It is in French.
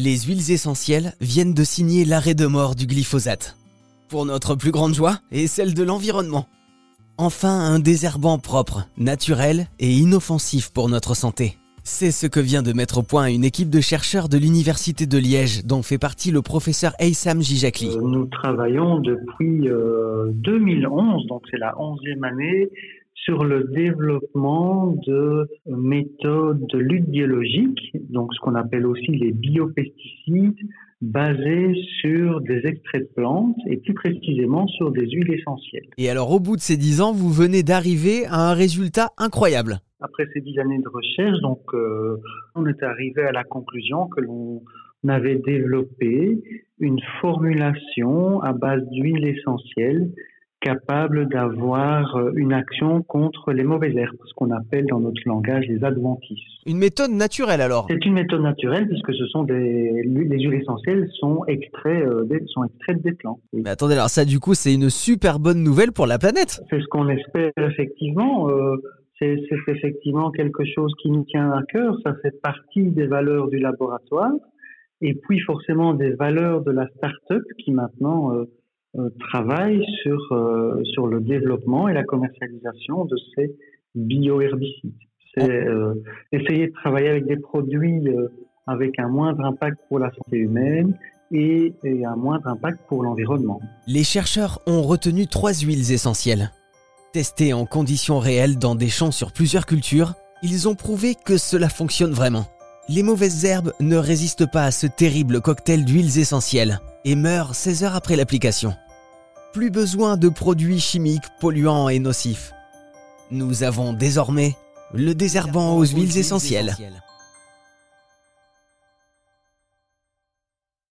Les huiles essentielles viennent de signer l'arrêt de mort du glyphosate. Pour notre plus grande joie et celle de l'environnement. Enfin, un désherbant propre, naturel et inoffensif pour notre santé. C'est ce que vient de mettre au point une équipe de chercheurs de l'Université de Liège, dont fait partie le professeur Eysam Jijakli. Euh, nous travaillons depuis 2011, donc c'est la onzième année, sur le développement de méthodes de lutte biologique, donc ce qu'on appelle aussi les biopesticides, basés sur des extraits de plantes et plus précisément sur des huiles essentielles. Et alors au bout de ces dix ans, vous venez d'arriver à un résultat incroyable. Après ces dix années de recherche, donc euh, on est arrivé à la conclusion que l'on avait développé une formulation à base d'huile essentielle capable d'avoir euh, une action contre les mauvaises herbes, ce qu'on appelle dans notre langage les adventices. Une méthode naturelle alors C'est une méthode naturelle puisque ce sont des les huiles essentielles sont extraits euh, sont extraites des plantes. Mais attendez alors ça du coup c'est une super bonne nouvelle pour la planète. C'est ce qu'on espère effectivement. Euh, c'est effectivement quelque chose qui nous tient à cœur. Ça fait partie des valeurs du laboratoire et puis forcément des valeurs de la start-up qui maintenant euh, travaille sur, euh, sur le développement et la commercialisation de ces bioherbicides. C'est euh, essayer de travailler avec des produits avec un moindre impact pour la santé humaine et un moindre impact pour l'environnement. Les chercheurs ont retenu trois huiles essentielles. Testées en conditions réelles dans des champs sur plusieurs cultures, ils ont prouvé que cela fonctionne vraiment. Les mauvaises herbes ne résistent pas à ce terrible cocktail d'huiles essentielles et meurent 16 heures après l'application. Plus besoin de produits chimiques polluants et nocifs. Nous avons désormais le désherbant aux huiles essentielles.